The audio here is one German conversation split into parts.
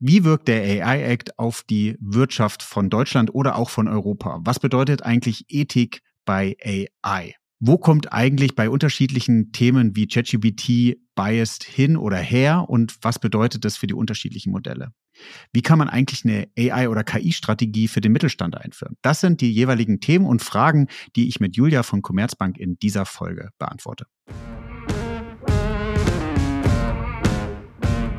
Wie wirkt der AI Act auf die Wirtschaft von Deutschland oder auch von Europa? Was bedeutet eigentlich Ethik bei AI? Wo kommt eigentlich bei unterschiedlichen Themen wie ChatGPT biased hin oder her und was bedeutet das für die unterschiedlichen Modelle? Wie kann man eigentlich eine AI- oder KI-Strategie für den Mittelstand einführen? Das sind die jeweiligen Themen und Fragen, die ich mit Julia von Commerzbank in dieser Folge beantworte.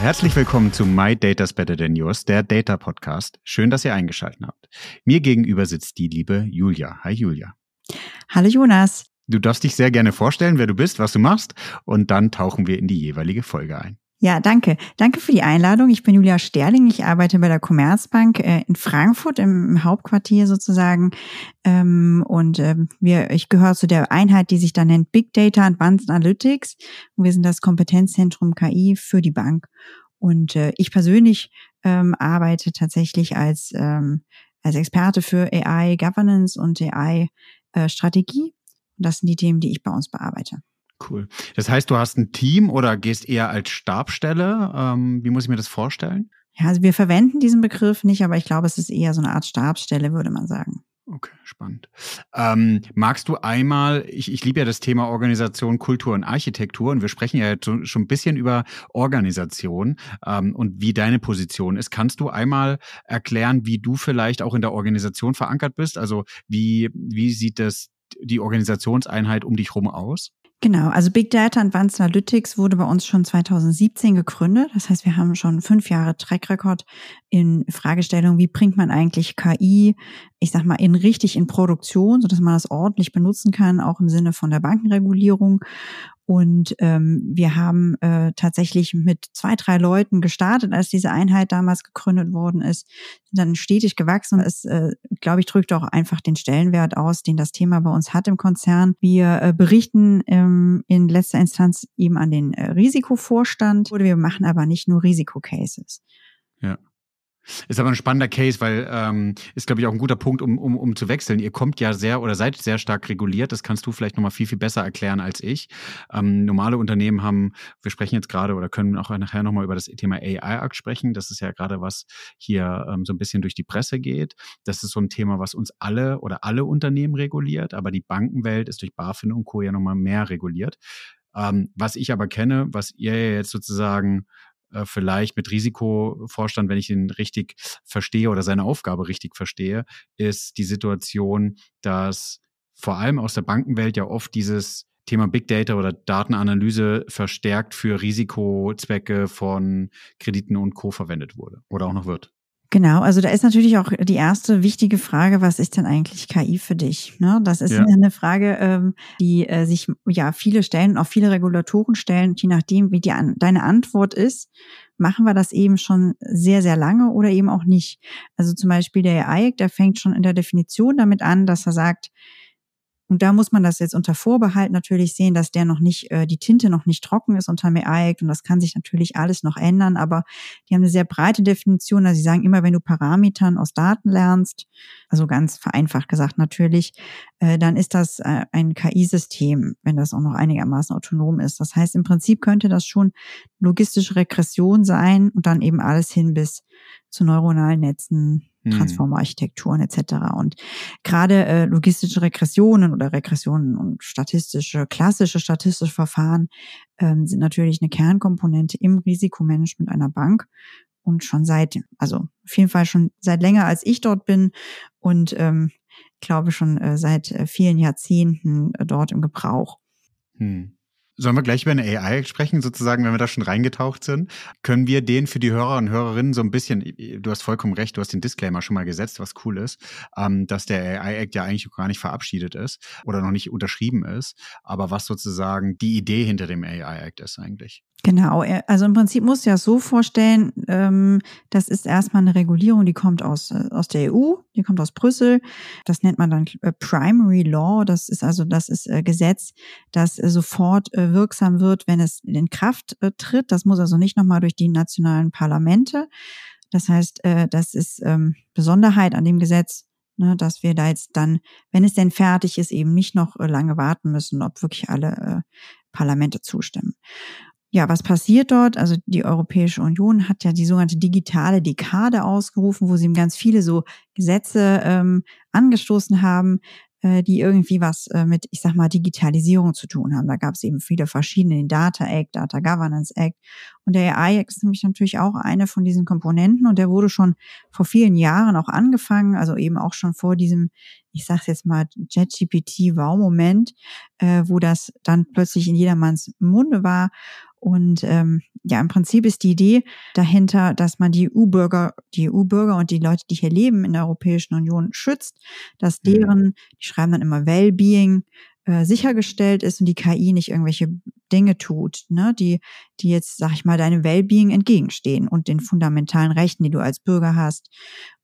Herzlich willkommen zu My Data's Better Than Yours, der Data Podcast. Schön, dass ihr eingeschaltet habt. Mir gegenüber sitzt die liebe Julia. Hi Julia. Hallo Jonas. Du darfst dich sehr gerne vorstellen, wer du bist, was du machst und dann tauchen wir in die jeweilige Folge ein. Ja, danke. Danke für die Einladung. Ich bin Julia Sterling. Ich arbeite bei der Commerzbank äh, in Frankfurt im Hauptquartier sozusagen. Ähm, und äh, wir, ich gehöre zu der Einheit, die sich da nennt Big Data Advanced Analytics. Und wir sind das Kompetenzzentrum KI für die Bank. Und äh, ich persönlich ähm, arbeite tatsächlich als, ähm, als Experte für AI Governance und AI Strategie. Und das sind die Themen, die ich bei uns bearbeite. Cool. Das heißt, du hast ein Team oder gehst eher als Stabstelle? Ähm, wie muss ich mir das vorstellen? Ja, also wir verwenden diesen Begriff nicht, aber ich glaube, es ist eher so eine Art Stabstelle, würde man sagen. Okay, spannend. Ähm, magst du einmal, ich, ich liebe ja das Thema Organisation, Kultur und Architektur und wir sprechen ja jetzt schon ein bisschen über Organisation ähm, und wie deine Position ist. Kannst du einmal erklären, wie du vielleicht auch in der Organisation verankert bist? Also wie, wie sieht das die Organisationseinheit um dich herum aus? Genau, also Big Data Advanced Analytics wurde bei uns schon 2017 gegründet. Das heißt, wir haben schon fünf Jahre Track Record in Fragestellung, wie bringt man eigentlich KI, ich sag mal, in richtig in Produktion, sodass man das ordentlich benutzen kann, auch im Sinne von der Bankenregulierung. Und ähm, wir haben äh, tatsächlich mit zwei, drei Leuten gestartet, als diese Einheit damals gegründet worden ist, dann stetig gewachsen. Es, äh, glaube ich, drückt auch einfach den Stellenwert aus, den das Thema bei uns hat im Konzern. Wir äh, berichten ähm, in letzter Instanz eben an den äh, Risikovorstand. Oder wir machen aber nicht nur Risikocases. Ja. Ist aber ein spannender Case, weil ähm, ist, glaube ich, auch ein guter Punkt, um, um, um zu wechseln. Ihr kommt ja sehr oder seid sehr stark reguliert. Das kannst du vielleicht nochmal viel, viel besser erklären als ich. Ähm, normale Unternehmen haben, wir sprechen jetzt gerade oder können auch nachher nochmal über das Thema AI-Act sprechen. Das ist ja gerade was hier ähm, so ein bisschen durch die Presse geht. Das ist so ein Thema, was uns alle oder alle Unternehmen reguliert, aber die Bankenwelt ist durch BaFin und Co. ja nochmal mehr reguliert. Ähm, was ich aber kenne, was ihr jetzt sozusagen äh, vielleicht mit Risikovorstand, wenn ich ihn richtig verstehe oder seine Aufgabe richtig verstehe, ist die Situation, dass vor allem aus der Bankenwelt ja oft dieses Thema Big Data oder Datenanalyse verstärkt für Risikozwecke von Krediten und Co. verwendet wurde oder auch noch wird. Genau, also da ist natürlich auch die erste wichtige Frage, was ist denn eigentlich KI für dich? Ne? Das ist ja. eine Frage, ähm, die äh, sich ja viele stellen auch viele Regulatoren stellen, je nachdem, wie die deine Antwort ist, machen wir das eben schon sehr, sehr lange oder eben auch nicht. Also zum Beispiel der AI, der fängt schon in der Definition damit an, dass er sagt, und da muss man das jetzt unter Vorbehalt natürlich sehen, dass der noch nicht, äh, die Tinte noch nicht trocken ist unter MEAIC und das kann sich natürlich alles noch ändern, aber die haben eine sehr breite Definition. Also sie sagen immer, wenn du Parametern aus Daten lernst, also ganz vereinfacht gesagt natürlich, äh, dann ist das äh, ein KI-System, wenn das auch noch einigermaßen autonom ist. Das heißt, im Prinzip könnte das schon logistische Regression sein und dann eben alles hin bis zu neuronalen Netzen, hm. Transformarchitekturen etc. Und gerade äh, logistische Regressionen oder Regressionen und statistische, klassische statistische Verfahren ähm, sind natürlich eine Kernkomponente im Risikomanagement einer Bank und schon seit, also auf jeden Fall schon seit länger als ich dort bin und ähm, glaube schon äh, seit äh, vielen Jahrzehnten äh, dort im Gebrauch. Hm. Sollen wir gleich über eine AI sprechen, sozusagen, wenn wir da schon reingetaucht sind? Können wir den für die Hörer und Hörerinnen so ein bisschen, du hast vollkommen recht, du hast den Disclaimer schon mal gesetzt, was cool ist, ähm, dass der AI-Act ja eigentlich gar nicht verabschiedet ist oder noch nicht unterschrieben ist, aber was sozusagen die Idee hinter dem AI-Act ist eigentlich. Genau, äh, also im Prinzip musst du ja so vorstellen, ähm, das ist erstmal eine Regulierung, die kommt aus, äh, aus der EU, die kommt aus Brüssel. Das nennt man dann äh, Primary Law. Das ist also, das ist Gesetz, das sofort wirksam wird, wenn es in Kraft tritt. Das muss also nicht nochmal durch die nationalen Parlamente. Das heißt, das ist ähm, Besonderheit an dem Gesetz, ne, dass wir da jetzt dann, wenn es denn fertig ist, eben nicht noch lange warten müssen, ob wirklich alle Parlamente zustimmen. Ja, was passiert dort? Also die Europäische Union hat ja die sogenannte digitale Dekade ausgerufen, wo sie ganz viele so Gesetze ähm, angestoßen haben, äh, die irgendwie was äh, mit, ich sag mal, Digitalisierung zu tun haben. Da gab es eben viele verschiedene, den Data Act, Data Governance Act. Und der AI Act ist nämlich natürlich auch eine von diesen Komponenten und der wurde schon vor vielen Jahren auch angefangen, also eben auch schon vor diesem, ich sag's jetzt mal, JetGPT-Wow-Moment, äh, wo das dann plötzlich in jedermanns Munde war. Und ähm, ja, im Prinzip ist die Idee dahinter, dass man die EU-Bürger, die EU-Bürger und die Leute, die hier leben in der Europäischen Union schützt, dass mhm. deren, die schreiben dann immer Wellbeing, äh, sichergestellt ist und die KI nicht irgendwelche Dinge tut, ne, die, die jetzt, sag ich mal, deinem Wellbeing entgegenstehen und den fundamentalen Rechten, die du als Bürger hast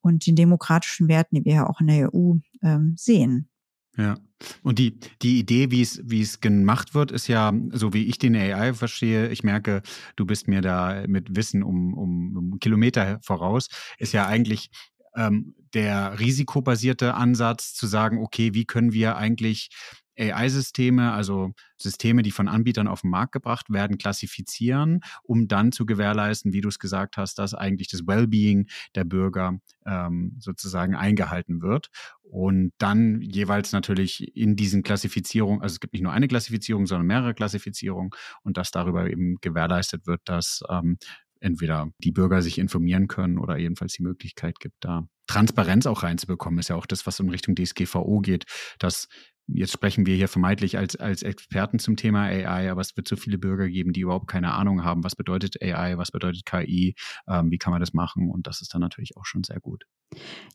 und den demokratischen Werten, die wir ja auch in der EU ähm, sehen. Ja. Und die, die Idee, wie es, wie es gemacht wird, ist ja, so wie ich den AI verstehe, ich merke, du bist mir da mit Wissen um, um, um Kilometer voraus, ist ja eigentlich ähm, der risikobasierte Ansatz zu sagen, okay, wie können wir eigentlich AI-Systeme, also Systeme, die von Anbietern auf den Markt gebracht werden, klassifizieren, um dann zu gewährleisten, wie du es gesagt hast, dass eigentlich das Wellbeing der Bürger ähm, sozusagen eingehalten wird. Und dann jeweils natürlich in diesen Klassifizierungen, also es gibt nicht nur eine Klassifizierung, sondern mehrere Klassifizierungen und dass darüber eben gewährleistet wird, dass ähm, entweder die Bürger sich informieren können oder jedenfalls die Möglichkeit gibt, da Transparenz auch reinzubekommen, ist ja auch das, was in Richtung DSGVO geht, dass Jetzt sprechen wir hier vermeintlich als, als Experten zum Thema AI, aber es wird so viele Bürger geben, die überhaupt keine Ahnung haben, was bedeutet AI, was bedeutet KI, ähm, wie kann man das machen und das ist dann natürlich auch schon sehr gut.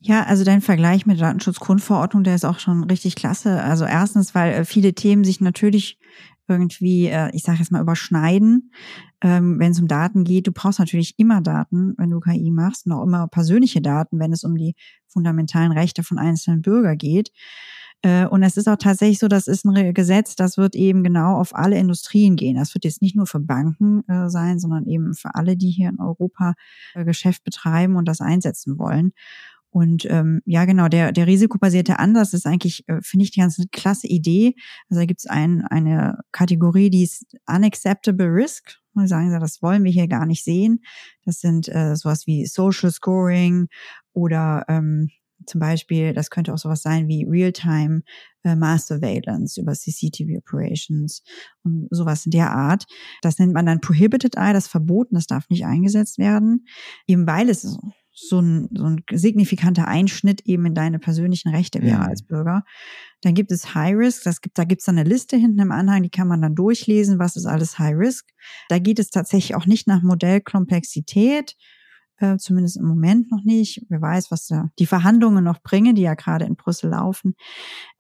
Ja, also dein Vergleich mit der Datenschutzgrundverordnung, der ist auch schon richtig klasse. Also erstens, weil äh, viele Themen sich natürlich irgendwie, äh, ich sage jetzt mal, überschneiden, ähm, wenn es um Daten geht. Du brauchst natürlich immer Daten, wenn du KI machst, und auch immer persönliche Daten, wenn es um die fundamentalen Rechte von einzelnen Bürgern geht. Äh, und es ist auch tatsächlich so, das ist ein Gesetz, das wird eben genau auf alle Industrien gehen. Das wird jetzt nicht nur für Banken äh, sein, sondern eben für alle, die hier in Europa äh, Geschäft betreiben und das einsetzen wollen. Und ähm, ja, genau, der, der risikobasierte Ansatz ist eigentlich, äh, finde ich, die ganz klasse Idee. Also da gibt es ein, eine Kategorie, die ist Unacceptable Risk. Und sagen sie, das wollen wir hier gar nicht sehen. Das sind äh, sowas wie Social Scoring oder ähm, zum Beispiel, das könnte auch sowas sein wie Real-Time äh, Mass Surveillance über CCTV Operations und sowas in der Art. Das nennt man dann Prohibited Eye, das verboten, das darf nicht eingesetzt werden, eben weil es so ein, so ein signifikanter Einschnitt eben in deine persönlichen Rechte wäre ja. als Bürger. Dann gibt es High Risk, das gibt, da gibt es dann eine Liste hinten im Anhang, die kann man dann durchlesen, was ist alles High Risk. Da geht es tatsächlich auch nicht nach Modellkomplexität, äh, zumindest im Moment noch nicht. Wer weiß, was da die Verhandlungen noch bringen, die ja gerade in Brüssel laufen.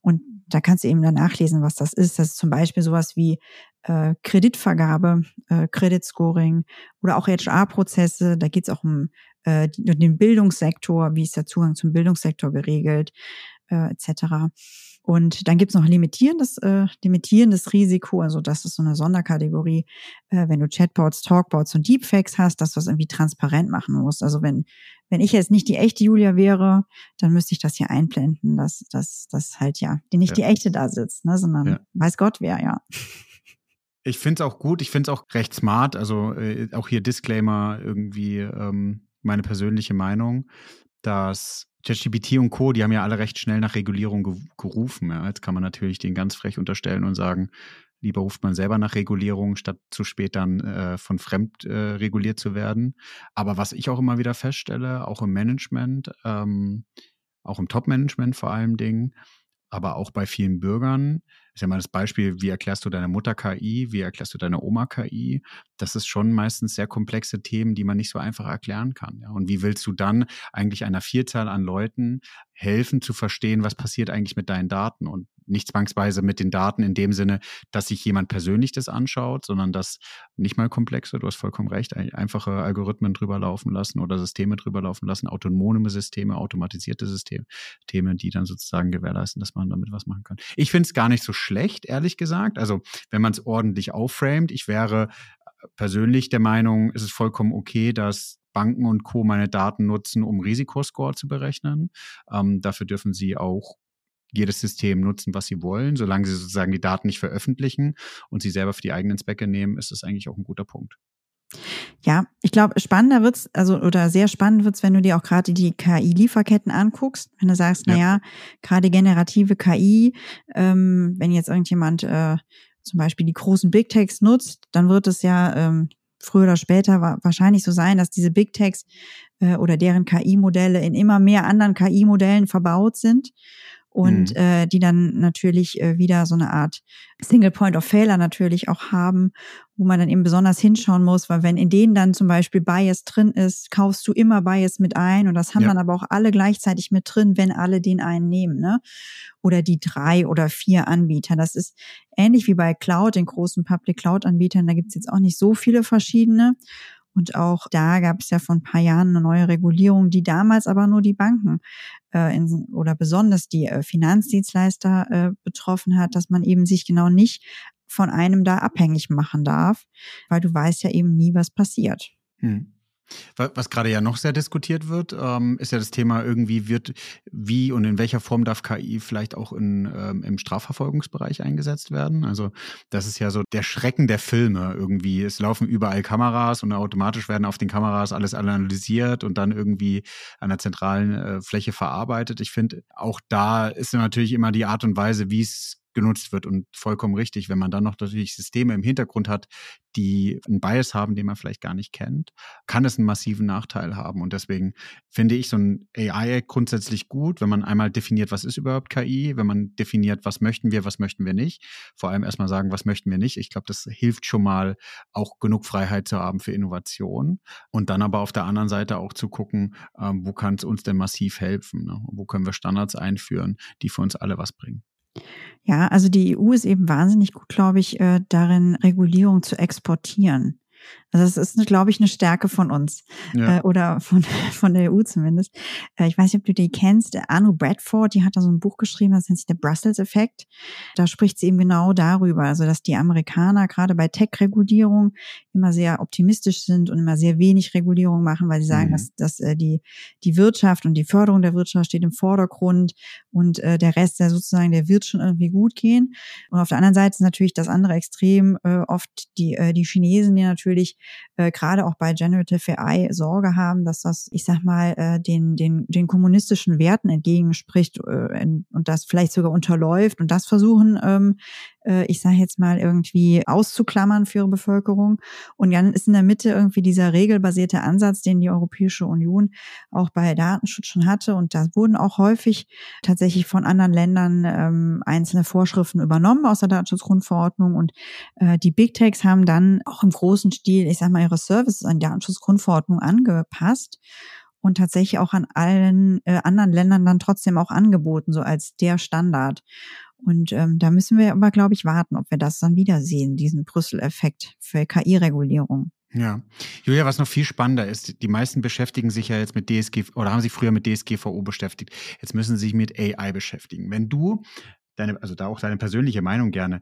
Und da kannst du eben dann nachlesen, was das ist. Das ist zum Beispiel sowas wie äh, Kreditvergabe, äh, Kreditscoring oder auch HR-Prozesse. Da geht es auch um äh, den Bildungssektor, wie ist der Zugang zum Bildungssektor geregelt, äh, etc. Und dann gibt's noch limitierendes, äh, limitierendes Risiko, also das ist so eine Sonderkategorie, äh, wenn du Chatbots, Talkbots und Deepfakes hast, dass du das irgendwie transparent machen musst. Also wenn, wenn ich jetzt nicht die echte Julia wäre, dann müsste ich das hier einblenden, dass, dass, dass halt ja, die nicht ja. die echte da sitzt, ne, sondern ja. weiß Gott wer, ja. Ich finde es auch gut, ich finde es auch recht smart, also äh, auch hier Disclaimer irgendwie ähm, meine persönliche Meinung, dass ChatGPT und Co., die haben ja alle recht schnell nach Regulierung ge gerufen. Ja. Jetzt kann man natürlich den ganz frech unterstellen und sagen, lieber ruft man selber nach Regulierung, statt zu spät dann äh, von fremd äh, reguliert zu werden. Aber was ich auch immer wieder feststelle, auch im Management, ähm, auch im Top-Management vor allen Dingen, aber auch bei vielen Bürgern. Ist ja mal das Beispiel, wie erklärst du deiner Mutter KI, wie erklärst du deiner Oma KI? Das ist schon meistens sehr komplexe Themen, die man nicht so einfach erklären kann. Ja? Und wie willst du dann eigentlich einer Vielzahl an Leuten helfen zu verstehen, was passiert eigentlich mit deinen Daten? Und nicht zwangsweise mit den Daten in dem Sinne, dass sich jemand persönlich das anschaut, sondern dass nicht mal komplexe, du hast vollkommen recht, einfache Algorithmen drüber laufen lassen oder Systeme drüber laufen lassen, autonome Systeme, automatisierte Systeme, Themen, die dann sozusagen gewährleisten, dass man damit was machen kann. Ich finde es gar nicht so schlecht, ehrlich gesagt. Also wenn man es ordentlich aufframet, ich wäre persönlich der Meinung, ist es vollkommen okay, dass Banken und Co. meine Daten nutzen, um Risikoscore zu berechnen. Ähm, dafür dürfen sie auch jedes System nutzen, was sie wollen. Solange sie sozusagen die Daten nicht veröffentlichen und sie selber für die eigenen Zwecke nehmen, ist das eigentlich auch ein guter Punkt. Ja, ich glaube, spannender wird's, also oder sehr spannend wird's, wenn du dir auch gerade die KI-Lieferketten anguckst. Wenn du sagst, ja. naja, gerade generative KI, ähm, wenn jetzt irgendjemand äh, zum Beispiel die großen Big Techs nutzt, dann wird es ja ähm, früher oder später wahrscheinlich so sein, dass diese Big Techs äh, oder deren KI-Modelle in immer mehr anderen KI-Modellen verbaut sind und mhm. äh, die dann natürlich äh, wieder so eine Art Single Point of Failure natürlich auch haben, wo man dann eben besonders hinschauen muss, weil wenn in denen dann zum Beispiel Bias drin ist, kaufst du immer Bias mit ein und das haben ja. dann aber auch alle gleichzeitig mit drin, wenn alle den einen nehmen, ne? Oder die drei oder vier Anbieter. Das ist ähnlich wie bei Cloud, den großen Public Cloud Anbietern, da gibt's jetzt auch nicht so viele verschiedene. Und auch da gab es ja vor ein paar Jahren eine neue Regulierung, die damals aber nur die Banken äh, in, oder besonders die äh, Finanzdienstleister äh, betroffen hat, dass man eben sich genau nicht von einem da abhängig machen darf, weil du weißt ja eben nie, was passiert. Hm. Was gerade ja noch sehr diskutiert wird, ähm, ist ja das Thema irgendwie wird, wie und in welcher Form darf KI vielleicht auch in, ähm, im Strafverfolgungsbereich eingesetzt werden. Also das ist ja so der Schrecken der Filme irgendwie. Es laufen überall Kameras und automatisch werden auf den Kameras alles analysiert und dann irgendwie an der zentralen äh, Fläche verarbeitet. Ich finde, auch da ist natürlich immer die Art und Weise, wie es genutzt wird und vollkommen richtig. Wenn man dann noch natürlich Systeme im Hintergrund hat, die einen Bias haben, den man vielleicht gar nicht kennt, kann es einen massiven Nachteil haben. Und deswegen finde ich so ein AI grundsätzlich gut, wenn man einmal definiert, was ist überhaupt KI, wenn man definiert, was möchten wir, was möchten wir nicht. Vor allem erstmal sagen, was möchten wir nicht. Ich glaube, das hilft schon mal, auch genug Freiheit zu haben für Innovation. Und dann aber auf der anderen Seite auch zu gucken, ähm, wo kann es uns denn massiv helfen? Ne? Wo können wir Standards einführen, die für uns alle was bringen? Ja, also die EU ist eben wahnsinnig gut, glaube ich, äh, darin, Regulierung zu exportieren. Also das ist, glaube ich, eine Stärke von uns ja. äh, oder von, von der EU zumindest. Äh, ich weiß nicht, ob du die kennst. Anu Bradford, die hat da so ein Buch geschrieben, das nennt sich der Brussels-Effekt. Da spricht sie eben genau darüber, also dass die Amerikaner gerade bei Tech-Regulierung immer sehr optimistisch sind und immer sehr wenig Regulierung machen, weil sie sagen, mhm. dass, dass äh, die, die Wirtschaft und die Förderung der Wirtschaft steht im Vordergrund und äh, der Rest, der sozusagen, der wird schon irgendwie gut gehen. Und auf der anderen Seite ist natürlich das andere Extrem äh, oft die, äh, die Chinesen, die natürlich äh, gerade auch bei Generative AI Sorge haben, dass das, ich sag mal, äh, den, den, den kommunistischen Werten entgegenspricht äh, und das vielleicht sogar unterläuft und das versuchen, ähm, äh, ich sage jetzt mal, irgendwie auszuklammern für ihre Bevölkerung. Und dann ist in der Mitte irgendwie dieser regelbasierte Ansatz, den die Europäische Union auch bei Datenschutz schon hatte. Und da wurden auch häufig tatsächlich von anderen Ländern ähm, einzelne Vorschriften übernommen aus der Datenschutzgrundverordnung. Und äh, die Big Techs haben dann auch im großen Stil, ich sage mal, ihre Services an die Datenschutzgrundverordnung angepasst und tatsächlich auch an allen äh, anderen Ländern dann trotzdem auch angeboten, so als der Standard. Und ähm, da müssen wir aber, glaube ich, warten, ob wir das dann wiedersehen, diesen Brüssel-Effekt für KI-Regulierung. Ja. Julia, was noch viel spannender ist, die meisten beschäftigen sich ja jetzt mit DSG oder haben sich früher mit DSGVO beschäftigt. Jetzt müssen sie sich mit AI beschäftigen. Wenn du deine, also da auch deine persönliche Meinung gerne,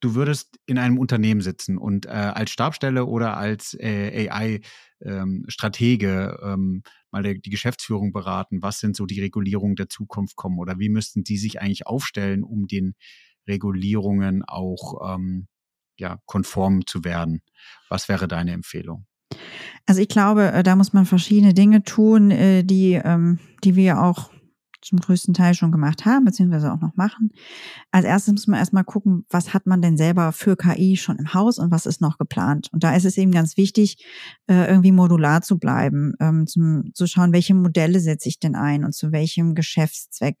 du würdest in einem Unternehmen sitzen und äh, als Stabstelle oder als äh, AI-Stratege ähm, ähm, mal der, die Geschäftsführung beraten, was sind so die Regulierungen der Zukunft kommen oder wie müssten die sich eigentlich aufstellen, um den Regulierungen auch ähm, ja, konform zu werden. Was wäre deine Empfehlung? Also ich glaube, äh, da muss man verschiedene Dinge tun, äh, die, ähm, die wir auch zum größten Teil schon gemacht haben, beziehungsweise auch noch machen. Als erstes muss man erstmal gucken, was hat man denn selber für KI schon im Haus und was ist noch geplant. Und da ist es eben ganz wichtig, äh, irgendwie modular zu bleiben, ähm, zum, zu schauen, welche Modelle setze ich denn ein und zu welchem Geschäftszweck.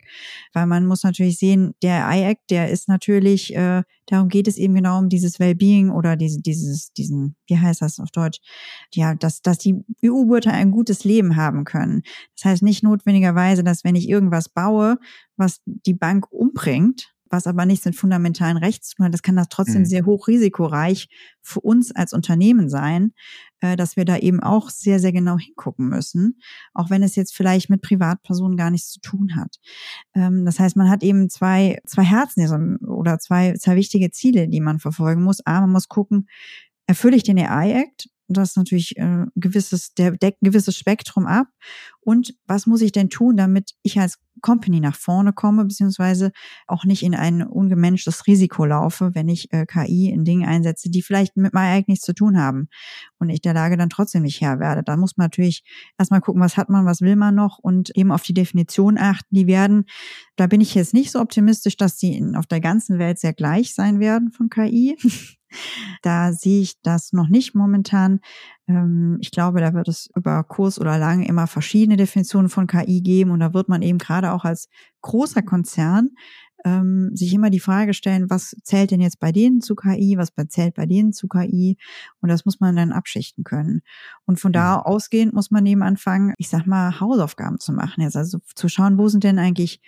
Weil man muss natürlich sehen, der I-Act, der ist natürlich, äh, darum geht es eben genau um dieses Wellbeing oder diese, dieses, diesen, wie heißt das auf Deutsch? Ja, dass, dass die EU-Bürger ein gutes Leben haben können. Das heißt nicht notwendigerweise, dass wenn ich irgendwas baue, was die Bank umbringt, was aber nichts mit fundamentalen Rechten zu tun hat. Das kann das trotzdem mhm. sehr hochrisikoreich für uns als Unternehmen sein, dass wir da eben auch sehr, sehr genau hingucken müssen, auch wenn es jetzt vielleicht mit Privatpersonen gar nichts zu tun hat. Ähm, das heißt, man hat eben zwei, zwei Herzen oder zwei, zwei wichtige Ziele, die man verfolgen muss. A, man muss gucken, erfülle ich den AI-Act? Das ist natürlich äh, gewisses, der deckt ein gewisses Spektrum ab. Und was muss ich denn tun, damit ich als Company nach vorne komme, beziehungsweise auch nicht in ein ungemenschtes Risiko laufe, wenn ich äh, KI in Dingen einsetze, die vielleicht mit meinem eigentlich nichts zu tun haben und ich der Lage dann trotzdem nicht Herr werde. Da muss man natürlich erstmal gucken, was hat man, was will man noch und eben auf die Definition achten. Die werden, da bin ich jetzt nicht so optimistisch, dass die in, auf der ganzen Welt sehr gleich sein werden von KI. Da sehe ich das noch nicht momentan. Ähm, ich glaube, da wird es über Kurs oder lang immer verschiedene Definitionen von KI geben und da wird man eben gerade auch als großer Konzern ähm, sich immer die Frage stellen, was zählt denn jetzt bei denen zu KI, was zählt bei denen zu KI und das muss man dann abschichten können. Und von da mhm. ausgehend muss man eben anfangen, ich sag mal, Hausaufgaben zu machen. Jetzt also zu schauen, wo sind denn eigentlich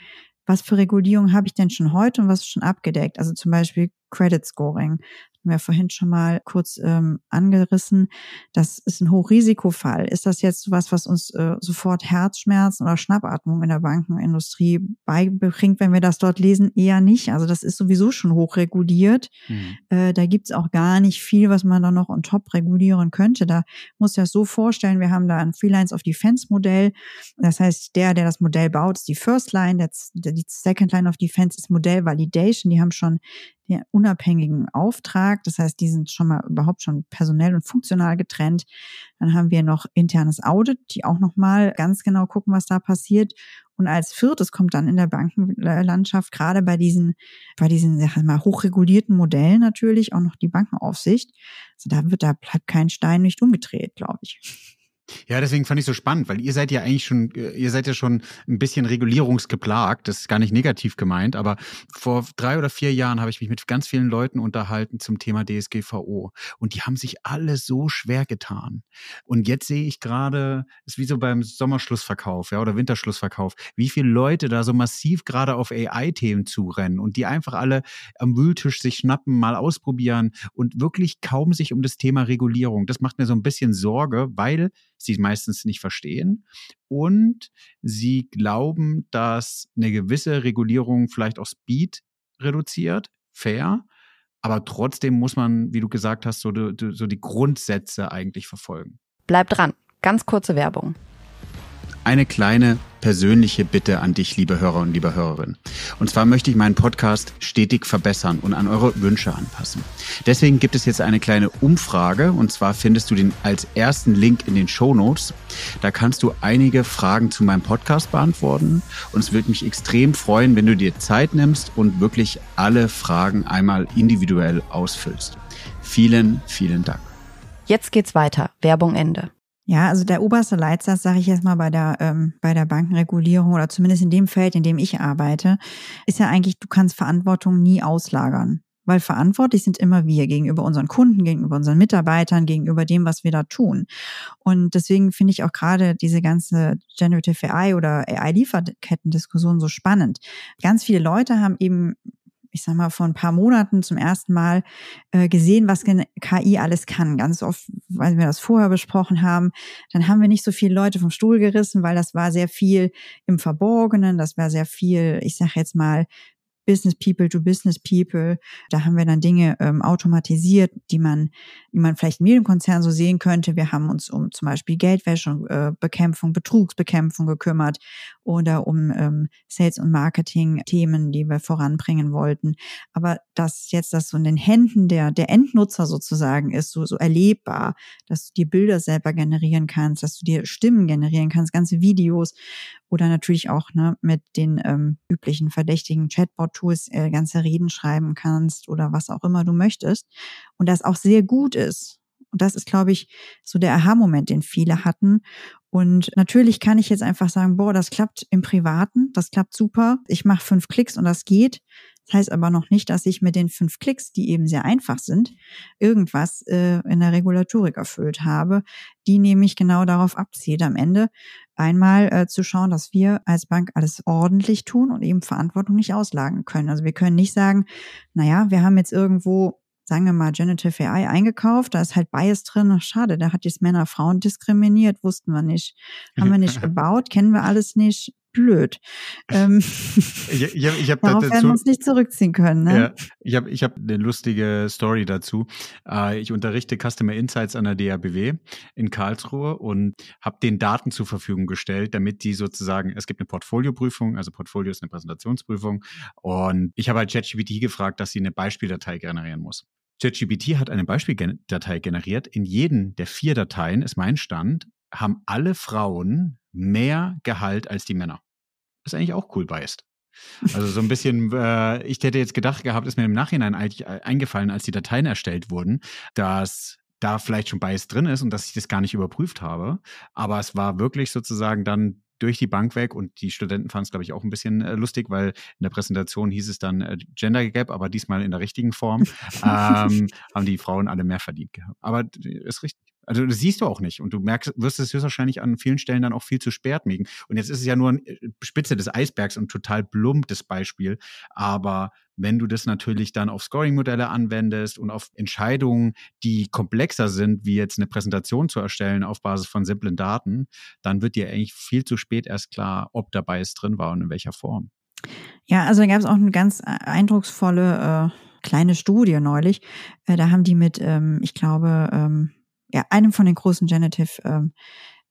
was für Regulierung habe ich denn schon heute und was ist schon abgedeckt? Also zum Beispiel Credit Scoring hatten wir vorhin schon mal kurz ähm, angerissen. Das ist ein Hochrisikofall. Ist das jetzt was, was uns äh, sofort Herzschmerzen oder Schnappatmung in der Bankenindustrie beibringt, wenn wir das dort lesen? Eher nicht. Also das ist sowieso schon hochreguliert. Mhm. Äh, da gibt's auch gar nicht viel, was man da noch on top regulieren könnte. Da muss ich das so vorstellen, wir haben da ein Freelines of Defense Modell. Das heißt, der, der das Modell baut, ist die First Line, der, die Second Line of Defense ist Modell Validation. Die haben schon den unabhängigen Auftrag. Das heißt, die sind schon mal überhaupt schon personell und funktional getrennt. Dann haben wir noch internes Audit, die auch nochmal ganz genau gucken, was da passiert. Und als viertes kommt dann in der Bankenlandschaft gerade bei diesen, bei diesen, sag mal, hochregulierten Modellen natürlich auch noch die Bankenaufsicht. Also da wird, da bleibt kein Stein nicht umgedreht, glaube ich. Ja, deswegen fand ich so spannend, weil ihr seid ja eigentlich schon, äh, ihr seid ja schon ein bisschen regulierungsgeplagt. Das ist gar nicht negativ gemeint, aber vor drei oder vier Jahren habe ich mich mit ganz vielen Leuten unterhalten zum Thema DSGVO und die haben sich alle so schwer getan. Und jetzt sehe ich gerade, ist wie so beim Sommerschlussverkauf, ja, oder Winterschlussverkauf, wie viele Leute da so massiv gerade auf AI-Themen zurennen und die einfach alle am Wühltisch sich schnappen, mal ausprobieren und wirklich kaum sich um das Thema Regulierung. Das macht mir so ein bisschen Sorge, weil sie meistens nicht verstehen und sie glauben, dass eine gewisse Regulierung vielleicht auch Speed reduziert, fair, aber trotzdem muss man, wie du gesagt hast, so so die Grundsätze eigentlich verfolgen. Bleib dran. Ganz kurze Werbung eine kleine persönliche Bitte an dich, liebe Hörer und liebe Hörerin. Und zwar möchte ich meinen Podcast stetig verbessern und an eure Wünsche anpassen. Deswegen gibt es jetzt eine kleine Umfrage und zwar findest du den als ersten Link in den Show Notes. Da kannst du einige Fragen zu meinem Podcast beantworten und es würde mich extrem freuen, wenn du dir Zeit nimmst und wirklich alle Fragen einmal individuell ausfüllst. Vielen, vielen Dank. Jetzt geht's weiter. Werbung Ende. Ja, also der oberste Leitsatz, sage ich jetzt mal bei der ähm, bei der Bankenregulierung oder zumindest in dem Feld, in dem ich arbeite, ist ja eigentlich, du kannst Verantwortung nie auslagern, weil verantwortlich sind immer wir gegenüber unseren Kunden, gegenüber unseren Mitarbeitern, gegenüber dem, was wir da tun. Und deswegen finde ich auch gerade diese ganze Generative AI oder AI-Lieferketten-Diskussion so spannend. Ganz viele Leute haben eben ich sag mal, vor ein paar Monaten zum ersten Mal äh, gesehen, was KI alles kann. Ganz oft, weil wir das vorher besprochen haben, dann haben wir nicht so viele Leute vom Stuhl gerissen, weil das war sehr viel im Verborgenen, das war sehr viel, ich sag jetzt mal, Business People to Business People. Da haben wir dann Dinge ähm, automatisiert, die man, die man vielleicht in jedem Konzern so sehen könnte. Wir haben uns um zum Beispiel Geldwäsche, äh, Bekämpfung, Betrugsbekämpfung gekümmert oder um ähm, Sales- und Marketing-Themen, die wir voranbringen wollten. Aber dass jetzt das so in den Händen der, der Endnutzer sozusagen ist, so, so erlebbar, dass du dir Bilder selber generieren kannst, dass du dir Stimmen generieren kannst, ganze Videos oder natürlich auch ne, mit den ähm, üblichen verdächtigen Chatbot-Tools äh, ganze Reden schreiben kannst oder was auch immer du möchtest. Und das auch sehr gut ist. Und das ist, glaube ich, so der Aha-Moment, den viele hatten. Und natürlich kann ich jetzt einfach sagen, boah, das klappt im Privaten, das klappt super. Ich mache fünf Klicks und das geht. Das heißt aber noch nicht, dass ich mit den fünf Klicks, die eben sehr einfach sind, irgendwas äh, in der Regulatorik erfüllt habe, die nämlich genau darauf abzielt am Ende. Einmal äh, zu schauen, dass wir als Bank alles ordentlich tun und eben Verantwortung nicht auslagen können. Also wir können nicht sagen, naja, wir haben jetzt irgendwo sagen wir mal, Genitive AI eingekauft, da ist halt Bias drin. Ach, schade, da hat jetzt Männer Frauen diskriminiert, wussten wir nicht. Haben wir nicht gebaut, kennen wir alles nicht blöd. Ähm, ich, ich hab, ich hab darauf dazu, werden wir uns nicht zurückziehen können. Ne? Ja, ich habe ich hab eine lustige Story dazu. Äh, ich unterrichte Customer Insights an der DABW in Karlsruhe und habe den Daten zur Verfügung gestellt, damit die sozusagen, es gibt eine Portfolioprüfung, also Portfolio ist eine Präsentationsprüfung und ich habe halt ChatGPT gefragt, dass sie eine Beispieldatei generieren muss. ChatGPT hat eine Beispieldatei generiert. In jedem der vier Dateien ist mein Stand, haben alle Frauen mehr Gehalt als die Männer. Ist eigentlich auch cool biased. Also so ein bisschen, äh, ich hätte jetzt gedacht gehabt, ist mir im Nachhinein eigentlich eingefallen, als die Dateien erstellt wurden, dass da vielleicht schon Bias drin ist und dass ich das gar nicht überprüft habe. Aber es war wirklich sozusagen dann durch die Bank weg und die Studenten fanden es, glaube ich, auch ein bisschen äh, lustig, weil in der Präsentation hieß es dann äh, Gender Gap, aber diesmal in der richtigen Form, ähm, haben die Frauen alle mehr verdient gehabt. Aber ist richtig. Also das siehst du auch nicht und du merkst, wirst es höchstwahrscheinlich an vielen Stellen dann auch viel zu spät miegen. Und jetzt ist es ja nur eine äh, Spitze des Eisbergs und total plumpes Beispiel. Aber wenn du das natürlich dann auf Scoring-Modelle anwendest und auf Entscheidungen, die komplexer sind, wie jetzt eine Präsentation zu erstellen auf Basis von simplen Daten, dann wird dir eigentlich viel zu spät erst klar, ob dabei es drin war und in welcher Form. Ja, also da gab es auch eine ganz eindrucksvolle äh, kleine Studie neulich. Äh, da haben die mit, ähm, ich glaube, ähm, ja, einem von den großen Genitive ähm,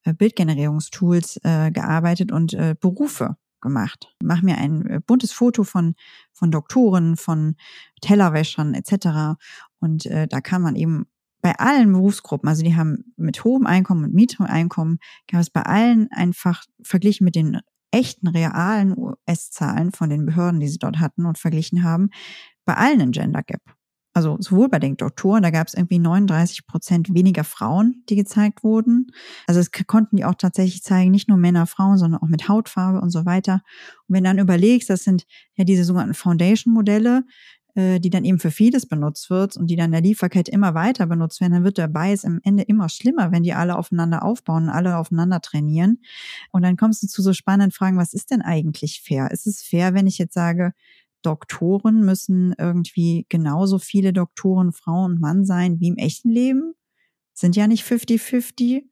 äh, Bildgenerierungstools äh, gearbeitet und äh, Berufe gemacht. Mach mir ein äh, buntes Foto von, von Doktoren, von Tellerwäschern etc. Und äh, da kann man eben bei allen Berufsgruppen, also die haben mit hohem Einkommen und niedrigem Einkommen, kann es bei allen einfach verglichen mit den echten realen US-Zahlen von den Behörden, die sie dort hatten und verglichen haben, bei allen ein Gender Gap. Also sowohl bei den Doktoren, da gab es irgendwie 39 Prozent weniger Frauen, die gezeigt wurden. Also es konnten die auch tatsächlich zeigen, nicht nur Männer, Frauen, sondern auch mit Hautfarbe und so weiter. Und wenn du dann überlegst, das sind ja diese sogenannten Foundation-Modelle, äh, die dann eben für vieles benutzt wird und die dann in der Lieferkette immer weiter benutzt werden, dann wird der Bias am Ende immer schlimmer, wenn die alle aufeinander aufbauen und alle aufeinander trainieren. Und dann kommst du zu so spannenden Fragen, was ist denn eigentlich fair? Ist es fair, wenn ich jetzt sage, Doktoren müssen irgendwie genauso viele Doktoren Frau und Mann sein wie im echten Leben. Sind ja nicht 50-50.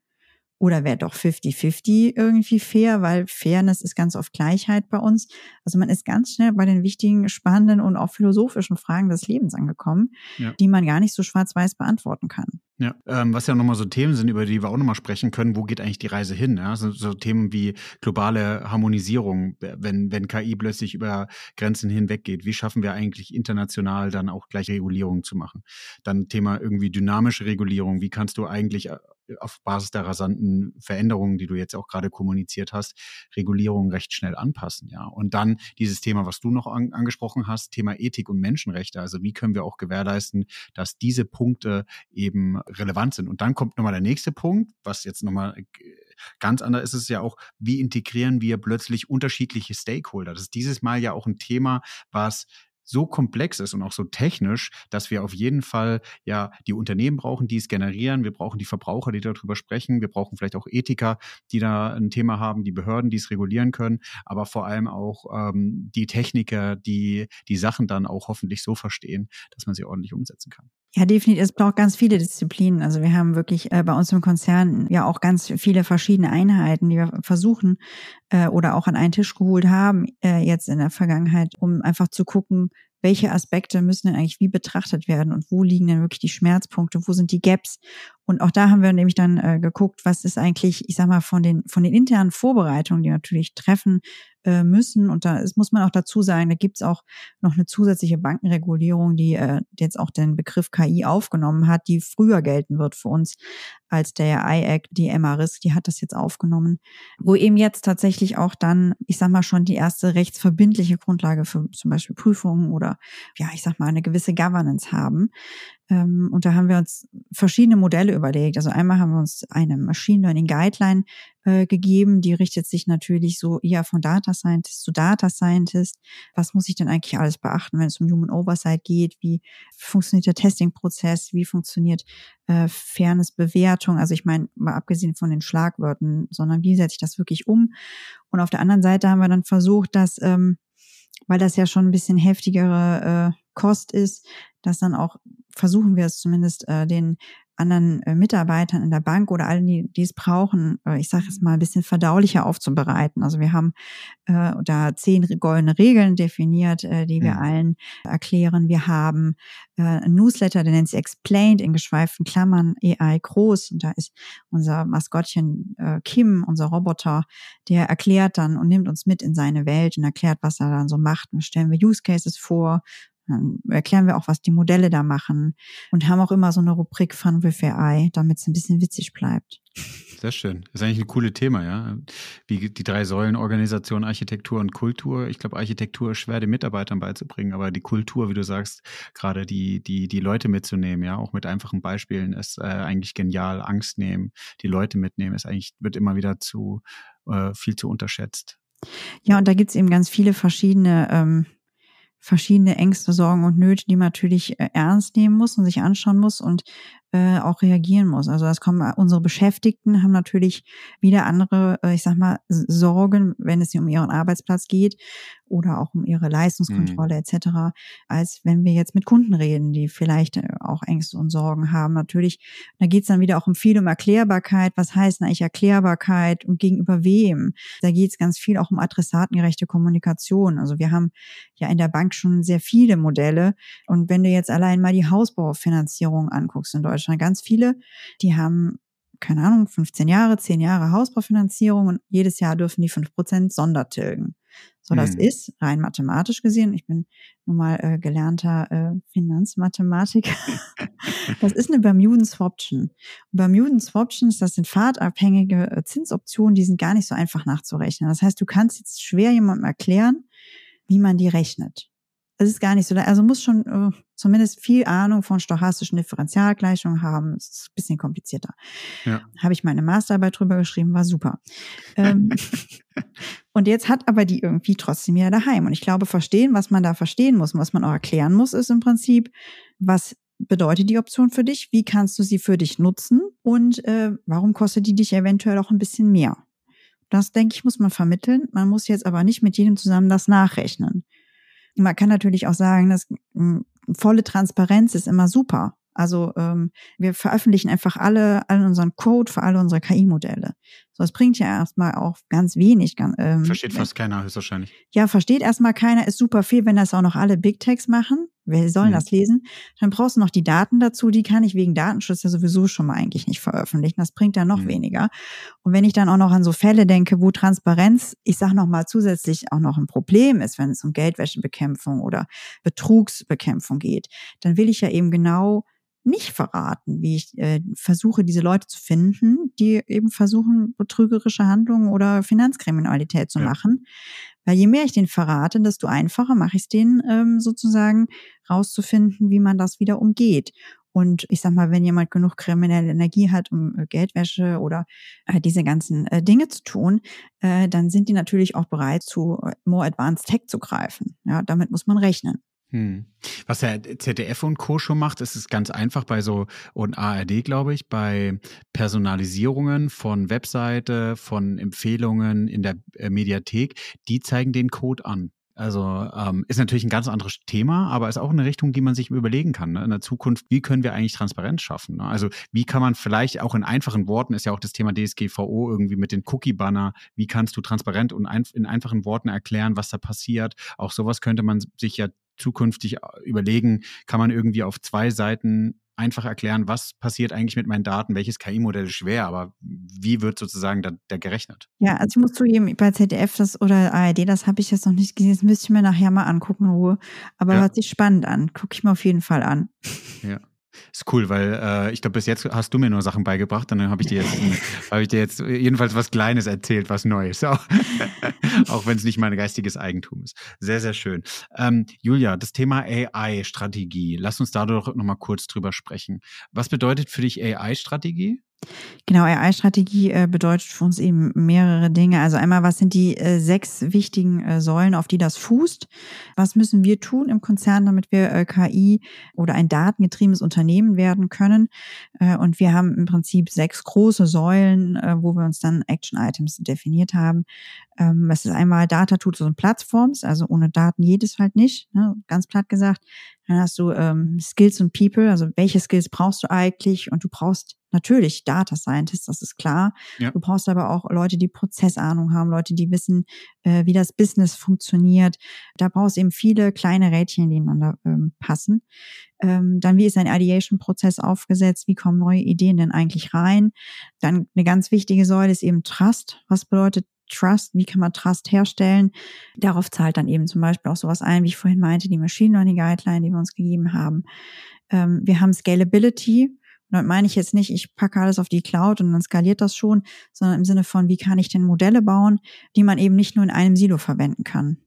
Oder wäre doch 50-50 irgendwie fair, weil Fairness ist ganz oft Gleichheit bei uns. Also man ist ganz schnell bei den wichtigen, spannenden und auch philosophischen Fragen des Lebens angekommen, ja. die man gar nicht so schwarz-weiß beantworten kann. Ja, ähm, was ja nochmal so Themen sind, über die wir auch nochmal sprechen können, wo geht eigentlich die Reise hin? Ja? So, so Themen wie globale Harmonisierung, wenn, wenn KI plötzlich über Grenzen hinweg geht, wie schaffen wir eigentlich international dann auch gleich Regulierung zu machen? Dann Thema irgendwie dynamische Regulierung, wie kannst du eigentlich äh, auf Basis der rasanten Veränderungen, die du jetzt auch gerade kommuniziert hast, Regulierung recht schnell anpassen, ja. Und dann dieses Thema, was du noch an, angesprochen hast, Thema Ethik und Menschenrechte. Also wie können wir auch gewährleisten, dass diese Punkte eben relevant sind? Und dann kommt nochmal der nächste Punkt, was jetzt nochmal äh, ganz anders ist es ja auch, wie integrieren wir plötzlich unterschiedliche Stakeholder? Das ist dieses Mal ja auch ein Thema, was so komplex ist und auch so technisch, dass wir auf jeden Fall ja die Unternehmen brauchen, die es generieren. Wir brauchen die Verbraucher, die darüber sprechen. Wir brauchen vielleicht auch Ethiker, die da ein Thema haben, die Behörden, die es regulieren können, aber vor allem auch ähm, die Techniker, die die Sachen dann auch hoffentlich so verstehen, dass man sie ordentlich umsetzen kann. Ja, definitiv. Es braucht ganz viele Disziplinen. Also wir haben wirklich äh, bei uns im Konzern ja auch ganz viele verschiedene Einheiten, die wir versuchen äh, oder auch an einen Tisch geholt haben äh, jetzt in der Vergangenheit, um einfach zu gucken, welche Aspekte müssen denn eigentlich wie betrachtet werden und wo liegen denn wirklich die Schmerzpunkte, wo sind die Gaps und auch da haben wir nämlich dann äh, geguckt, was ist eigentlich, ich sag mal, von den, von den internen Vorbereitungen, die natürlich treffen äh, müssen. Und da ist, muss man auch dazu sagen, da gibt's auch noch eine zusätzliche Bankenregulierung, die äh, jetzt auch den Begriff KI aufgenommen hat, die früher gelten wird für uns als der IAC, die MRIS, die hat das jetzt aufgenommen, wo eben jetzt tatsächlich auch dann, ich sag mal, schon die erste rechtsverbindliche Grundlage für zum Beispiel Prüfungen oder ja, ich sag mal, eine gewisse Governance haben. Ähm, und da haben wir uns verschiedene Modelle überlegt. Also einmal haben wir uns eine Machine Learning Guideline äh, gegeben, die richtet sich natürlich so eher von Data Scientist zu Data Scientist. Was muss ich denn eigentlich alles beachten, wenn es um Human Oversight geht? Wie funktioniert der Testing-Prozess? Wie funktioniert äh, Fairness Bewertung? Also ich meine, mal abgesehen von den Schlagwörtern, sondern wie setze ich das wirklich um? Und auf der anderen Seite haben wir dann versucht, dass ähm, weil das ja schon ein bisschen heftigere äh, Kost ist, dass dann auch versuchen wir es zumindest äh, den anderen äh, Mitarbeitern in der Bank oder allen, die, die es brauchen, äh, ich sage es mal, ein bisschen verdaulicher aufzubereiten. Also wir haben äh, da zehn goldene Regeln definiert, äh, die wir mhm. allen erklären. Wir haben äh, ein Newsletter, der nennt sich Explained in geschweiften Klammern AI groß. Und da ist unser Maskottchen äh, Kim, unser Roboter, der erklärt dann und nimmt uns mit in seine Welt und erklärt, was er dann so macht. Und stellen wir Use Cases vor, dann erklären wir auch, was die Modelle da machen und haben auch immer so eine Rubrik Fun with AI, damit es ein bisschen witzig bleibt. Sehr schön. Das ist eigentlich ein cooles Thema, ja. Wie die drei Säulen Organisation, Architektur und Kultur. Ich glaube, Architektur ist schwer den Mitarbeitern beizubringen, aber die Kultur, wie du sagst, gerade die, die, die Leute mitzunehmen, ja, auch mit einfachen Beispielen ist äh, eigentlich genial. Angst nehmen, die Leute mitnehmen, ist eigentlich, wird immer wieder zu äh, viel zu unterschätzt. Ja, und da gibt's eben ganz viele verschiedene ähm, verschiedene Ängste, Sorgen und Nöte, die man natürlich äh, ernst nehmen muss und sich anschauen muss. Und äh, auch reagieren muss. Also das kommen unsere Beschäftigten haben natürlich wieder andere, äh, ich sag mal, Sorgen, wenn es um ihren Arbeitsplatz geht oder auch um ihre Leistungskontrolle mhm. etc., als wenn wir jetzt mit Kunden reden, die vielleicht äh, auch Ängste und Sorgen haben. Natürlich, da geht es dann wieder auch um viel um Erklärbarkeit. Was heißt eigentlich Erklärbarkeit und gegenüber wem? Da geht es ganz viel auch um adressatengerechte Kommunikation. Also wir haben ja in der Bank schon sehr viele Modelle. Und wenn du jetzt allein mal die Hausbaufinanzierung anguckst in Deutschland, Deutschland ganz viele, die haben keine Ahnung, 15 Jahre, 10 Jahre Hausbaufinanzierung und jedes Jahr dürfen die 5% Sondertilgen. So, das mhm. ist rein mathematisch gesehen, ich bin nun mal äh, gelernter äh, Finanzmathematiker, das ist eine Bermuden-Swaption. Bermuden-Swaptions, das sind fahrtabhängige äh, Zinsoptionen, die sind gar nicht so einfach nachzurechnen. Das heißt, du kannst jetzt schwer jemandem erklären, wie man die rechnet es ist gar nicht so, also muss schon äh, zumindest viel Ahnung von stochastischen Differentialgleichungen haben. Es ist ein bisschen komplizierter. Ja. Habe ich meine Masterarbeit drüber geschrieben, war super. ähm, und jetzt hat aber die irgendwie trotzdem wieder daheim. Und ich glaube, verstehen, was man da verstehen muss und was man auch erklären muss, ist im Prinzip, was bedeutet die Option für dich? Wie kannst du sie für dich nutzen? Und äh, warum kostet die dich eventuell auch ein bisschen mehr? Das, denke ich, muss man vermitteln. Man muss jetzt aber nicht mit jedem zusammen das nachrechnen. Man kann natürlich auch sagen, dass hm, volle Transparenz ist immer super. Also ähm, wir veröffentlichen einfach alle, all unseren Code für alle unsere KI-Modelle. So, es bringt ja erstmal auch ganz wenig. Ähm, versteht fast keiner höchstwahrscheinlich. Ja, versteht erstmal keiner, ist super viel, wenn das auch noch alle Big Techs machen. Wer soll mhm. das lesen? Dann brauchst du noch die Daten dazu, die kann ich wegen Datenschutz ja sowieso schon mal eigentlich nicht veröffentlichen. Das bringt dann noch mhm. weniger. Und wenn ich dann auch noch an so Fälle denke, wo Transparenz, ich sag noch mal zusätzlich auch noch ein Problem ist, wenn es um Geldwäschebekämpfung oder Betrugsbekämpfung geht, dann will ich ja eben genau nicht verraten, wie ich äh, versuche, diese Leute zu finden, die eben versuchen, betrügerische Handlungen oder Finanzkriminalität zu ja. machen. Weil je mehr ich den verrate, desto einfacher mache ich es denen ähm, sozusagen rauszufinden, wie man das wieder umgeht. Und ich sag mal, wenn jemand genug kriminelle Energie hat, um äh, Geldwäsche oder äh, diese ganzen äh, Dinge zu tun, äh, dann sind die natürlich auch bereit, zu äh, more advanced tech zu greifen. Ja, damit muss man rechnen. Hm. Was der ZDF und Co. schon macht, ist es ganz einfach bei so, und ARD, glaube ich, bei Personalisierungen von Webseite, von Empfehlungen in der äh, Mediathek, die zeigen den Code an. Also ähm, ist natürlich ein ganz anderes Thema, aber ist auch eine Richtung, die man sich überlegen kann ne? in der Zukunft. Wie können wir eigentlich Transparenz schaffen? Ne? Also wie kann man vielleicht auch in einfachen Worten, ist ja auch das Thema DSGVO irgendwie mit den Cookie-Banner, wie kannst du transparent und ein, in einfachen Worten erklären, was da passiert? Auch sowas könnte man sich ja zukünftig äh, überlegen, kann man irgendwie auf zwei Seiten einfach erklären, was passiert eigentlich mit meinen Daten, welches KI-Modell ist schwer, aber wie wird sozusagen da, da, gerechnet? Ja, also ich muss zugeben, bei ZDF das oder ARD, das habe ich jetzt noch nicht gesehen, das müsste ich mir nachher mal angucken in Ruhe. Aber ja. hört sich spannend an. Gucke ich mir auf jeden Fall an. Ja. Ist cool, weil äh, ich glaube, bis jetzt hast du mir nur Sachen beigebracht und dann habe ich dir jetzt, habe ich dir jetzt jedenfalls was Kleines erzählt, was Neues, auch, auch wenn es nicht mein geistiges Eigentum ist. Sehr, sehr schön. Ähm, Julia, das Thema AI-Strategie, lass uns da doch nochmal kurz drüber sprechen. Was bedeutet für dich AI-Strategie? Genau, AI-Strategie äh, bedeutet für uns eben mehrere Dinge. Also einmal, was sind die äh, sechs wichtigen äh, Säulen, auf die das fußt? Was müssen wir tun im Konzern, damit wir KI oder ein datengetriebenes Unternehmen werden können? Und wir haben im Prinzip sechs große Säulen, wo wir uns dann Action-Items definiert haben. Ähm, es ist einmal Data Tools und Plattforms, also ohne Daten jedes halt nicht, ne? ganz platt gesagt. Dann hast du ähm, Skills und People, also welche Skills brauchst du eigentlich? Und du brauchst natürlich Data Scientists, das ist klar. Ja. Du brauchst aber auch Leute, die Prozessahnung haben, Leute, die wissen, äh, wie das Business funktioniert. Da brauchst du eben viele kleine Rädchen, die ineinander ähm, passen. Ähm, dann, wie ist ein Ideation-Prozess aufgesetzt? Wie kommen neue Ideen denn eigentlich rein? Dann eine ganz wichtige Säule ist eben Trust. Was bedeutet Trust, wie kann man Trust herstellen. Darauf zahlt dann eben zum Beispiel auch sowas ein, wie ich vorhin meinte, die Machine Learning Guideline, die wir uns gegeben haben. Ähm, wir haben Scalability. Und damit meine ich jetzt nicht, ich packe alles auf die Cloud und dann skaliert das schon, sondern im Sinne von, wie kann ich denn Modelle bauen, die man eben nicht nur in einem Silo verwenden kann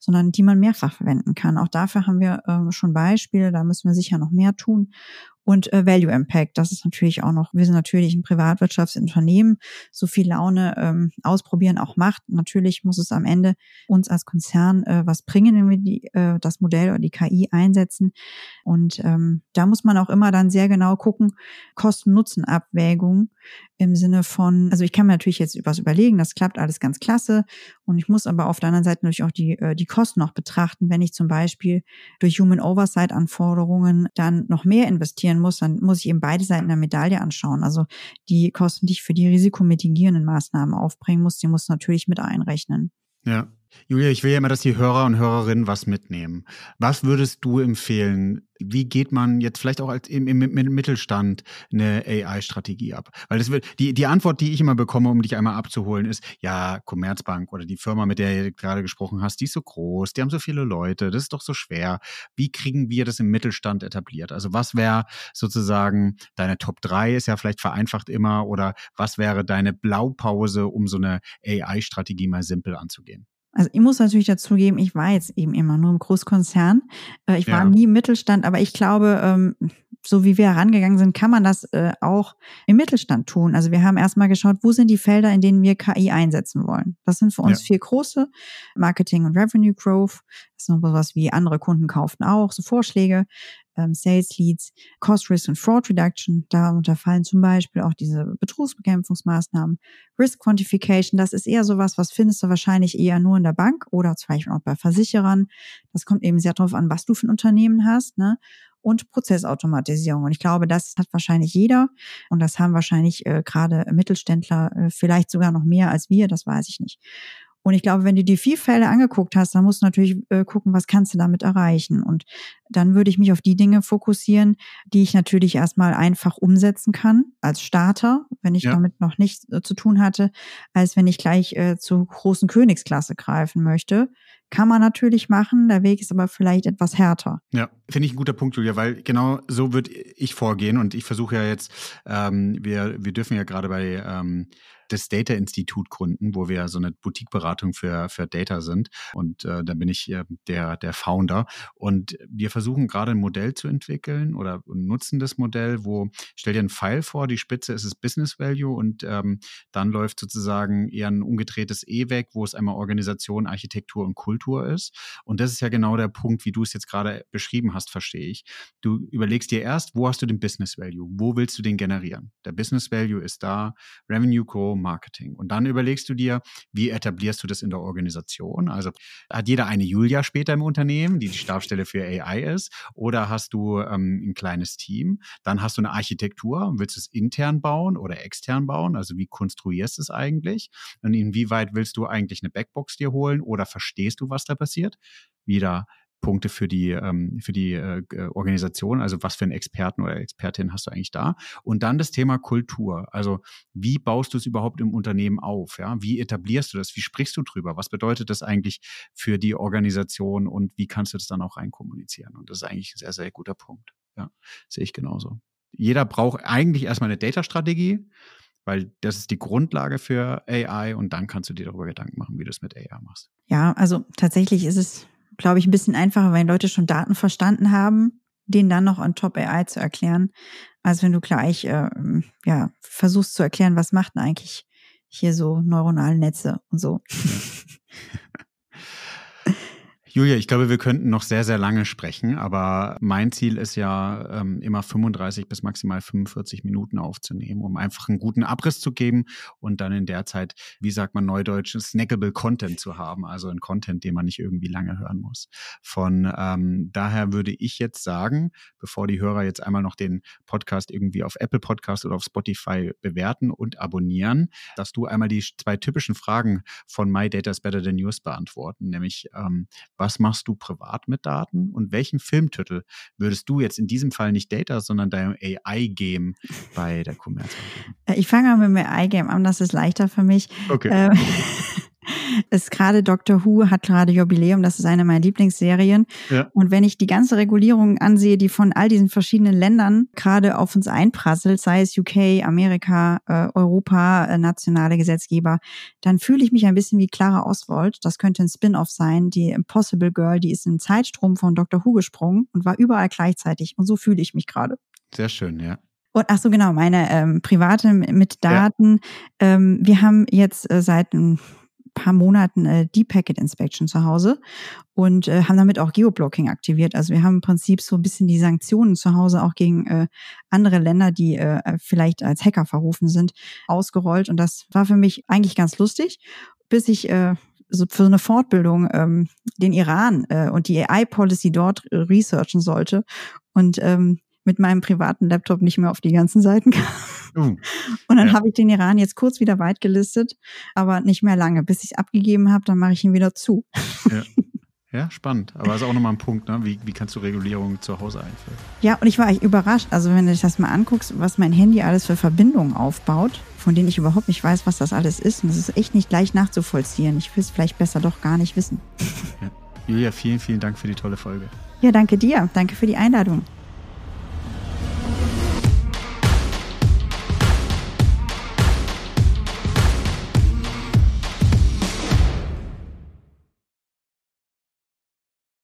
sondern die man mehrfach verwenden kann. Auch dafür haben wir äh, schon Beispiele, da müssen wir sicher noch mehr tun und äh, Value Impact. Das ist natürlich auch noch, wir sind natürlich ein Privatwirtschaftsunternehmen, so viel Laune ähm, ausprobieren auch macht. Natürlich muss es am Ende uns als Konzern äh, was bringen, wenn wir die, äh, das Modell oder die KI einsetzen. Und ähm, da muss man auch immer dann sehr genau gucken, Kosten-Nutzen-Abwägung im Sinne von, also ich kann mir natürlich jetzt was überlegen, das klappt alles ganz klasse und ich muss aber auf der anderen Seite natürlich auch die, äh, die Kosten noch betrachten, wenn ich zum Beispiel durch Human Oversight Anforderungen dann noch mehr investieren muss, dann muss ich eben beide Seiten der Medaille anschauen. Also die Kosten, die ich für die risikomitigierenden Maßnahmen aufbringen muss, die muss natürlich mit einrechnen. Ja. Julia, ich will ja immer, dass die Hörer und Hörerinnen was mitnehmen. Was würdest du empfehlen? Wie geht man jetzt vielleicht auch als im, im, im Mittelstand eine AI-Strategie ab? Weil das wird, die, die Antwort, die ich immer bekomme, um dich einmal abzuholen, ist, ja, Commerzbank oder die Firma, mit der du gerade gesprochen hast, die ist so groß, die haben so viele Leute, das ist doch so schwer. Wie kriegen wir das im Mittelstand etabliert? Also was wäre sozusagen deine Top 3 ist ja vielleicht vereinfacht immer oder was wäre deine Blaupause, um so eine AI-Strategie mal simpel anzugehen? Also ich muss natürlich dazugeben, ich war jetzt eben immer nur im Großkonzern. Äh, ich war ja. nie im Mittelstand, aber ich glaube, ähm, so wie wir herangegangen sind, kann man das äh, auch im Mittelstand tun. Also wir haben erstmal geschaut, wo sind die Felder, in denen wir KI einsetzen wollen. Das sind für uns ja. vier große. Marketing und Revenue Growth. Das ist noch was wie andere Kunden kauften auch, so Vorschläge ähm, Sales Leads, Cost Risk und Fraud Reduction. Darunter fallen zum Beispiel auch diese Betrugsbekämpfungsmaßnahmen, Risk Quantification. Das ist eher sowas, was findest du wahrscheinlich eher nur in der Bank oder zum Beispiel auch bei Versicherern. Das kommt eben sehr darauf an, was du für ein Unternehmen hast. Ne? Und Prozessautomatisierung. Und ich glaube, das hat wahrscheinlich jeder und das haben wahrscheinlich äh, gerade Mittelständler äh, vielleicht sogar noch mehr als wir, das weiß ich nicht. Und ich glaube, wenn du die vier Fälle angeguckt hast, dann musst du natürlich äh, gucken, was kannst du damit erreichen. Und dann würde ich mich auf die Dinge fokussieren, die ich natürlich erstmal einfach umsetzen kann als Starter, wenn ich ja. damit noch nichts äh, zu tun hatte, als wenn ich gleich äh, zur großen Königsklasse greifen möchte. Kann man natürlich machen, der Weg ist aber vielleicht etwas härter. Ja, finde ich ein guter Punkt, Julia, weil genau so würde ich vorgehen und ich versuche ja jetzt, ähm, wir, wir dürfen ja gerade bei ähm, das Data Institut gründen, wo wir so eine Boutique-Beratung für, für Data sind. Und äh, da bin ich äh, der, der Founder. Und wir versuchen gerade ein Modell zu entwickeln oder nutzen das Modell, wo stell dir einen Pfeil vor, die Spitze ist das Business Value und ähm, dann läuft sozusagen eher ein umgedrehtes E weg, wo es einmal Organisation, Architektur und Kultur ist. Und das ist ja genau der Punkt, wie du es jetzt gerade beschrieben hast, verstehe ich. Du überlegst dir erst, wo hast du den Business Value? Wo willst du den generieren? Der Business Value ist da, Revenue Co, Marketing. Und dann überlegst du dir, wie etablierst du das in der Organisation? Also hat jeder eine Julia später im Unternehmen, die die Stabstelle für AI ist, oder hast du ähm, ein kleines Team? Dann hast du eine Architektur, willst du es intern bauen oder extern bauen? Also wie konstruierst du es eigentlich? Und inwieweit willst du eigentlich eine Backbox dir holen oder verstehst du, was da passiert? Wieder Punkte für die, ähm, für die äh, Organisation, also was für einen Experten oder Expertin hast du eigentlich da? Und dann das Thema Kultur. Also wie baust du es überhaupt im Unternehmen auf? Ja? Wie etablierst du das? Wie sprichst du drüber? Was bedeutet das eigentlich für die Organisation und wie kannst du das dann auch reinkommunizieren? Und das ist eigentlich ein sehr, sehr guter Punkt. ja, sehe ich genauso. Jeder braucht eigentlich erstmal eine Data-Strategie, weil das ist die Grundlage für AI und dann kannst du dir darüber Gedanken machen, wie du es mit AI machst. Ja, also tatsächlich ist es, glaube ich, ein bisschen einfacher, wenn Leute schon Daten verstanden haben, denen dann noch on top AI zu erklären, als wenn du gleich äh, ja, versuchst zu erklären, was macht denn eigentlich hier so neuronale Netze und so. Julia, ich glaube, wir könnten noch sehr, sehr lange sprechen, aber mein Ziel ist ja, ähm, immer 35 bis maximal 45 Minuten aufzunehmen, um einfach einen guten Abriss zu geben und dann in der Zeit, wie sagt man neudeutsch, snackable Content zu haben, also ein Content, den man nicht irgendwie lange hören muss. Von ähm, daher würde ich jetzt sagen, bevor die Hörer jetzt einmal noch den Podcast irgendwie auf Apple Podcast oder auf Spotify bewerten und abonnieren, dass du einmal die zwei typischen Fragen von My Data is Better Than Yours beantworten, nämlich ähm, was machst du privat mit Daten und welchen Filmtitel würdest du jetzt in diesem Fall nicht Data, sondern deinem AI-Game bei der Commerzbank? Äh, ich fange mal mit dem AI-Game an, das ist leichter für mich. Okay. Ähm, ist gerade Doctor Who hat gerade Jubiläum, das ist eine meiner Lieblingsserien. Ja. Und wenn ich die ganze Regulierung ansehe, die von all diesen verschiedenen Ländern gerade auf uns einprasselt, sei es UK, Amerika, äh, Europa, äh, nationale Gesetzgeber, dann fühle ich mich ein bisschen wie Clara Oswald. Das könnte ein Spin-off sein. Die Impossible Girl, die ist im Zeitstrom von Doctor Who gesprungen und war überall gleichzeitig. Und so fühle ich mich gerade. Sehr schön, ja. Und ach so genau, meine ähm, private mit Daten. Ja. Ähm, wir haben jetzt äh, seit ein paar Monaten äh, Deep Packet Inspection zu Hause und äh, haben damit auch Geoblocking aktiviert. Also wir haben im Prinzip so ein bisschen die Sanktionen zu Hause auch gegen äh, andere Länder, die äh, vielleicht als Hacker verrufen sind, ausgerollt. Und das war für mich eigentlich ganz lustig, bis ich äh, so für eine Fortbildung ähm, den Iran äh, und die AI-Policy dort äh, researchen sollte. Und ähm, mit meinem privaten Laptop nicht mehr auf die ganzen Seiten kam. Uh, und dann ja. habe ich den Iran jetzt kurz wieder weit gelistet, aber nicht mehr lange. Bis ich es abgegeben habe, dann mache ich ihn wieder zu. Ja. Ja, spannend. Aber das ist auch nochmal ein Punkt, ne? wie, wie kannst du Regulierung zu Hause einführen? Ja, und ich war echt überrascht. Also wenn du dich das mal anguckst, was mein Handy alles für Verbindungen aufbaut, von denen ich überhaupt nicht weiß, was das alles ist. Und das ist echt nicht leicht nachzuvollziehen. Ich will es vielleicht besser doch gar nicht wissen. Ja. Julia, vielen, vielen Dank für die tolle Folge. Ja, danke dir. Danke für die Einladung.